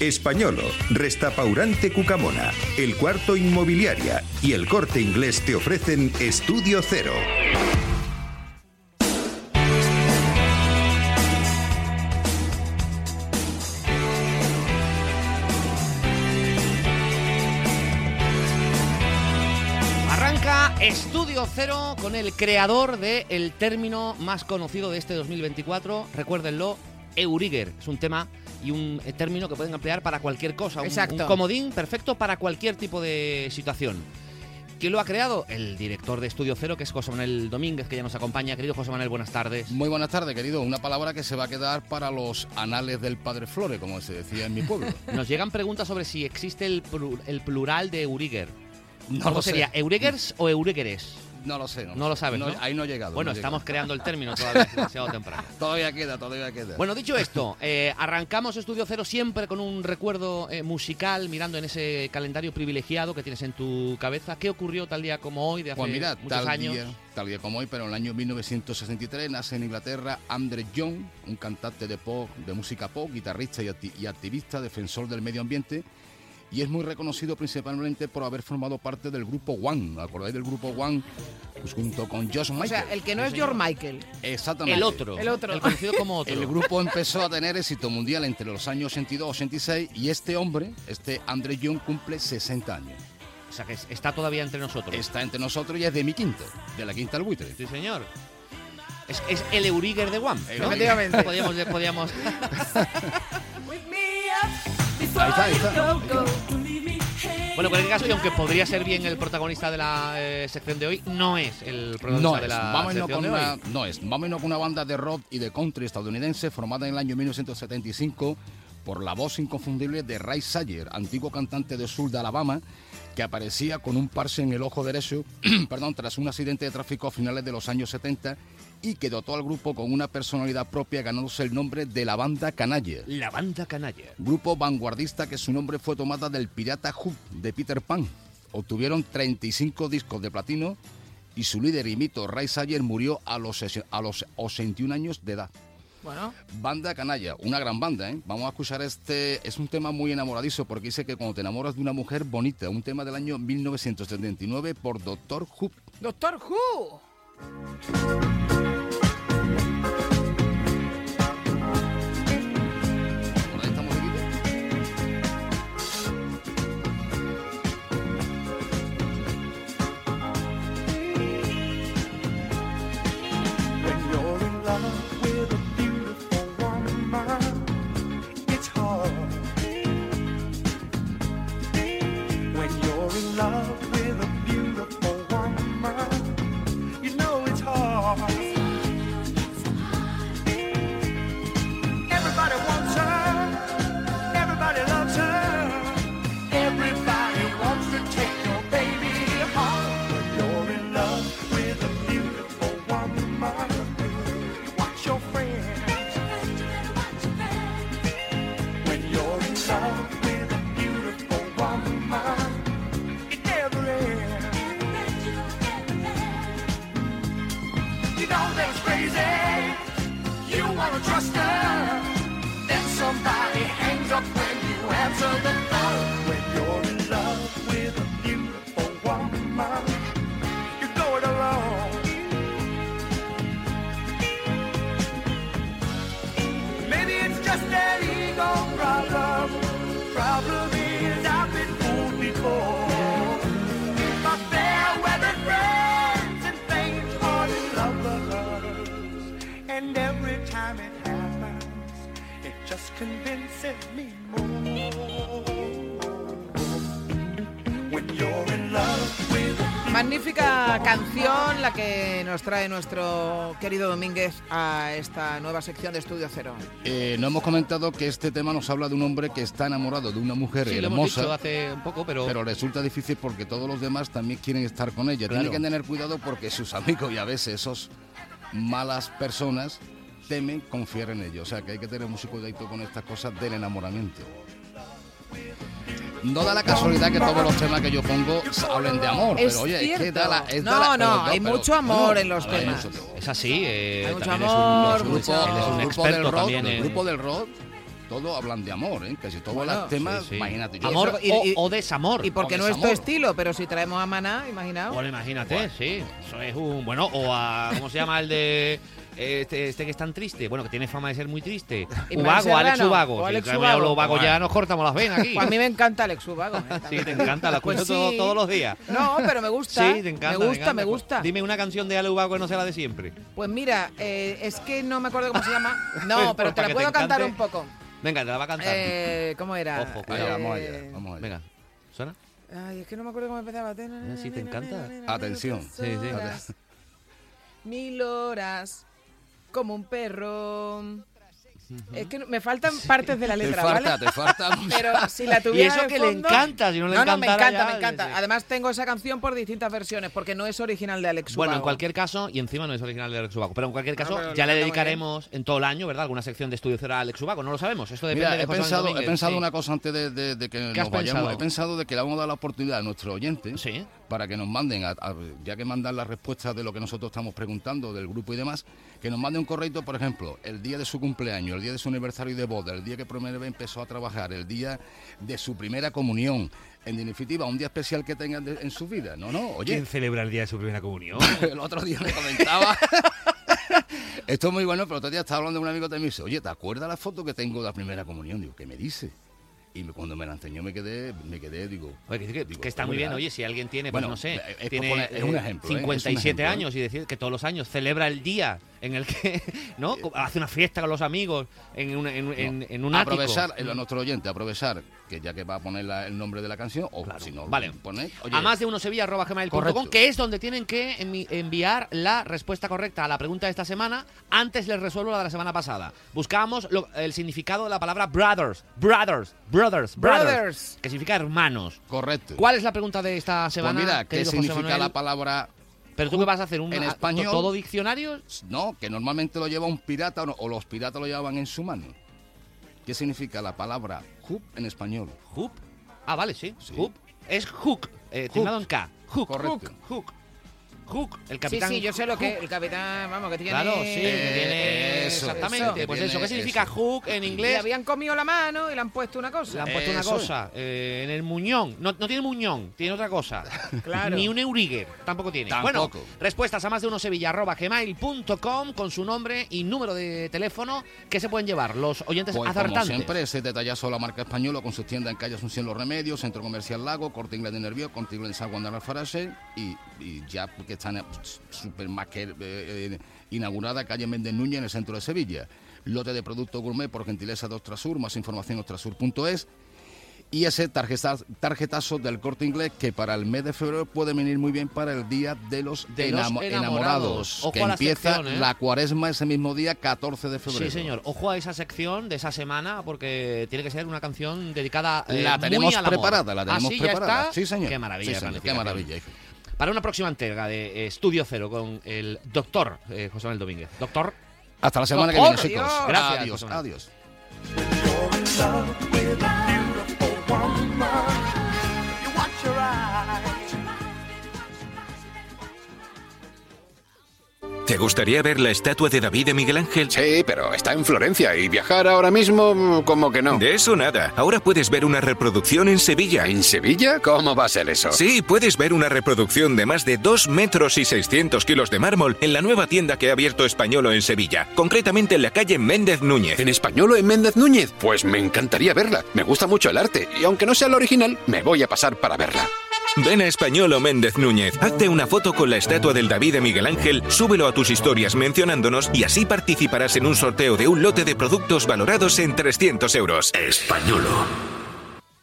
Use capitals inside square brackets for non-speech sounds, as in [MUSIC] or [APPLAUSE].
Españolo, Restapaurante Cucamona, El Cuarto Inmobiliaria y El Corte Inglés te ofrecen Estudio Cero. Arranca Estudio Cero con el creador del término más conocido de este 2024. Recuérdenlo, Euriger. Es un tema y un eh, término que pueden emplear para cualquier cosa. Un, Exacto. un comodín perfecto para cualquier tipo de situación. ¿Quién lo ha creado? El director de Estudio Cero, que es José Manuel Domínguez, que ya nos acompaña. Querido José Manuel, buenas tardes. Muy buenas tardes, querido. Una palabra que se va a quedar para los anales del Padre Flore, como se decía en mi pueblo. [LAUGHS] Nos llegan preguntas sobre si existe el, el plural de Euriger. No ¿Cómo lo sé. sería? ¿Eurigers o Eurigeres? No lo sé. No lo sabes, ¿no? Ahí no he llegado. Bueno, no estamos llegado. creando el término todavía, es demasiado temprano. [LAUGHS] Todavía queda, todavía queda. Bueno, dicho esto, eh, arrancamos Estudio Cero siempre con un recuerdo eh, musical, mirando en ese calendario privilegiado que tienes en tu cabeza. ¿Qué ocurrió tal día como hoy, de hace Pues mira, muchos tal años? día, tal día como hoy, pero en el año 1963 nace en Inglaterra Andre Young, un cantante de pop, de música pop, guitarrista y, acti- y activista, defensor del medio ambiente, y es muy reconocido principalmente por haber formado parte del grupo One. ¿Acordáis del grupo One? Pues junto con Josh O Michael. sea, el que no es George Michael. Exactamente. El otro. El otro. El conocido como [LAUGHS] otro. El grupo empezó a tener éxito mundial entre los años 82 y 86 y este hombre, este Andre Young, cumple 60 años. O sea, que es- está todavía entre nosotros. Está entre nosotros y es de mi quinto, de la quinta al buitre. Sí, señor. Es, es el Euriger de Guam. ¿no? Efectivamente. Podíamos, podíamos... [LAUGHS] Ahí está, ahí está. Bueno, en cualquier caso, y aunque podría ser bien el protagonista de la eh, sección de hoy, no es el protagonista No de es, la vámonos sección con de una, hoy. no es, vámonos con una banda de rock y de country estadounidense formada en el año 1975 por la voz inconfundible de Ray Sayer, antiguo cantante de sur de Alabama, que aparecía con un parche en el ojo derecho, [CLEARS THROAT] perdón, tras un accidente de tráfico a finales de los años 70 y que dotó al grupo con una personalidad propia ganándose el nombre de la banda Canalla. La banda canalla. Grupo vanguardista que su nombre fue tomada del pirata Hook de Peter Pan. Obtuvieron 35 discos de platino y su líder y mito Ray Sayer murió a los, a los 81 años de edad. Bueno, Banda Canalla, una gran banda, ¿eh? Vamos a escuchar este, es un tema muy enamoradizo porque dice que cuando te enamoras de una mujer bonita, un tema del año 1979 por Doctor Who. Doctor Who. Trust her. Then somebody hangs up when you answer the Magnífica canción la que nos trae nuestro querido Domínguez a esta nueva sección de Estudio Cero. Eh, no hemos comentado que este tema nos habla de un hombre que está enamorado de una mujer Sí, lo hemos hermosa. dicho hace un poco, pero... Pero resulta difícil porque todos los demás también quieren estar con ella. Claro. Tiene que tener cuidado porque sus amigos y a veces esos malas personas temen confiar en ellos. O sea que hay que tener mucho cuidado con estas cosas del enamoramiento. No da la casualidad que todos los temas que yo pongo hablen de amor, Es pero oye, es que da la. es da No, la- no, pero hay pero- mucho amor no, en los ver, temas. Es así, eh, Hay mucho amor, es un, mucho- él es grupos del experto rock, también los en- grupos del rock todos hablan de amor, ¿eh? Casi todos Bueno, los temas, Sí, sí. imagínate. yo- Amor y- o, y- o desamor. Y porque no es tu estilo, pero si traemos a Maná, imaginaos. Bueno, imagínate, sí. Eso es un. Bueno, o a. ¿Cómo se llama el de. Este, este que es tan triste? Bueno, que tiene fama de ser muy triste. [LAUGHS] Ubago, Alex Ubago. Alex me Ubago ya nos cortamos las venas aquí. [LAUGHS] Pues a mí me encanta Alex Ubago. ¿eh? Sí, te encanta, la Pues escucho todo- sí. todos los días. No, pero me gusta. [LAUGHS] Sí, te encanta. Me gusta, encanta. me gusta. Dime una canción de Ale Ubago que no sea la de siempre. Pues mira, eh, es que no me acuerdo cómo se llama. Pues No, pero te la puedo te cantar un poco. Venga, te la va a cantar. Eh, ¿Cómo era? Ojo, vamos Eh, allá, vamos allá. Venga, ¿suena? Ay, es que no me acuerdo cómo empezaba. Sí, te encanta. Atención. Sí, sí. Horas, Mil horas, como un perro. Es que me faltan partes de la Te letra, falta, ¿vale? te falta. [LAUGHS] Pero si la Y tuviera eso de que le encanta, si no le no, no, me encanta, ya, me encanta. sí. Además tengo esa canción por distintas versiones, porque no es original de Alex Bueno, en Ubago. cualquier caso, y encima no es original de Alex Ubago, pero en cualquier caso, ya le dedicaremos en todo el año, ¿verdad? Alguna sección de estudio cero a Alex Ubago, no lo sabemos, esto depende Mira, de he José pensado, he pensado sí. una cosa antes de, de- de que ¿Qué has nos vayamos. pensado? He pensado de que le vamos a dar la oportunidad a nuestros oyentes Sí. para que nos manden, a- a- ya que mandan las respuestas de lo que nosotros estamos preguntando del grupo y demás, que nos manden un correo, por ejemplo, el día de su cumpleaños, el día de su aniversario de boda, el día que vez empezó a trabajar, el día de su primera comunión. En definitiva, un día especial que tengan de- en su vida. No, no, oye, celebra el día de su primera comunión? [LAUGHS] el otro día me comentaba. [LAUGHS] Esto es muy bueno, pero otro día estaba hablando de un amigo que me dice, oye, ¿te acuerdas la foto que tengo de la primera comunión? Digo, ¿qué me dice? Y cuando me la enseñó me quedé, me quedé, digo, Oye, que, Digo, que está es muy bien, oye, si alguien tiene, pues Bueno, no sé, es tiene poner- es un ejemplo, ¿eh? Es un 57 ejemplo, ¿eh? años y decir que todos los años celebra el día en el que, [LAUGHS] ¿no? Hace una fiesta con los amigos en, una- en, en- en un ático. aprovechar, eh, a nuestro oyente, aprovechar, que ya que va a poner la- el nombre de la canción, o Claro. si no, Vale. pone, oye, a más de uno gmail.com Correcto. que es donde tienen que envi- enviar la respuesta correcta a la pregunta de esta semana. Antes les resuelvo la de la semana pasada. Buscábamos lo- el significado de la palabra brothers, brothers, brothers, brothers, Brothers. que significa hermanos. correcto. ¿Cuál es la pregunta de esta Pues semana? mira, ¿qué significa la palabra ¿Pero tú qué vas a hacer? ¿Un, en español? ¿Todo diccionario? No, que normalmente lo lleva un pirata o, no- o los piratas lo llevaban en su mano. ¿Qué significa la palabra hoop en español? ¿Hoop? Ah, vale, sí. Sí. Hoop. Es hook, eh, terminado en K. Hook, Correcto. hook, hook. Hook, el Sí, capitán. sí, yo sé lo que Hook. el capitán, vamos, que tiene... Claro, sí, que tiene Eso, exactamente. eso, pues eso, ¿qué significa eso. hook en Le inglés? habían comido la mano y le han puesto una Le cosa. han puesto una cosa eh, en el muñón. No, no tiene muñón, tiene otra cosa. [LAUGHS] Claro. Ni un Euriger, tampoco tiene. Tampoco. Bueno, respuestas a más de uno sevilla arroba gmail.com con su nombre y número de teléfono que se pueden llevar los oyentes Pues como acertantes. siempre, ese detallazo de la marca española con sus tiendas en calle Asunción Los Remedios, Centro Comercial Lago, Corte Inglés de Nervión, Corte Inglés en San Juan de Alfarache y, y ya que están super más que eh, inaugurada calle Méndez Núñez en el centro de Sevilla. Lote de productos gourmet por gentileza de Ostrasur, más información ostrasur.es y ese tarjeta- tarjetazo del corte inglés que para el mes de febrero puede venir muy bien para el día de los, De los enamo- enamorados. Ojo que la empieza sección, ¿eh? la cuaresma ese mismo día 14 de febrero. Sí, señor. Ojo a esa sección de esa semana porque tiene que ser una canción dedicada eh, La muy tenemos amor. preparada, la tenemos ¿Ah, preparada. está? Sí, señor. Qué maravilla. Sí, de señor, qué maravilla. hijo. Para una próxima entrega de Estudio Cero con el doctor eh, José Manuel Domínguez. Doctor, Hasta la semana que Por viene, chicos. Dios. Gracias, Adiós, adiós. Gustaría ver la estatua de David de Miguel Ángel? Sí, pero está en Florencia y viajar ahora mismo mm, como que no. De eso nada. Ahora puedes ver una reproducción en Sevilla. ¿En Sevilla? ¿Cómo va a ser eso? Sí, puedes ver una reproducción de más de 2 metros y 600 kilos de mármol en la nueva tienda que ha abierto Españolo en Sevilla, concretamente en la calle Méndez Núñez. ¿En español o en Méndez Núñez? Pues me encantaría verla. Me gusta mucho el arte y aunque no sea la original, me voy a pasar para verla. Ven a Españolo Méndez Núñez, hazte una foto con la estatua del David de Miguel Ángel, súbelo a tus historias mencionándonos y así participarás en un sorteo de un lote de productos valorados en 300 euros. Españolo.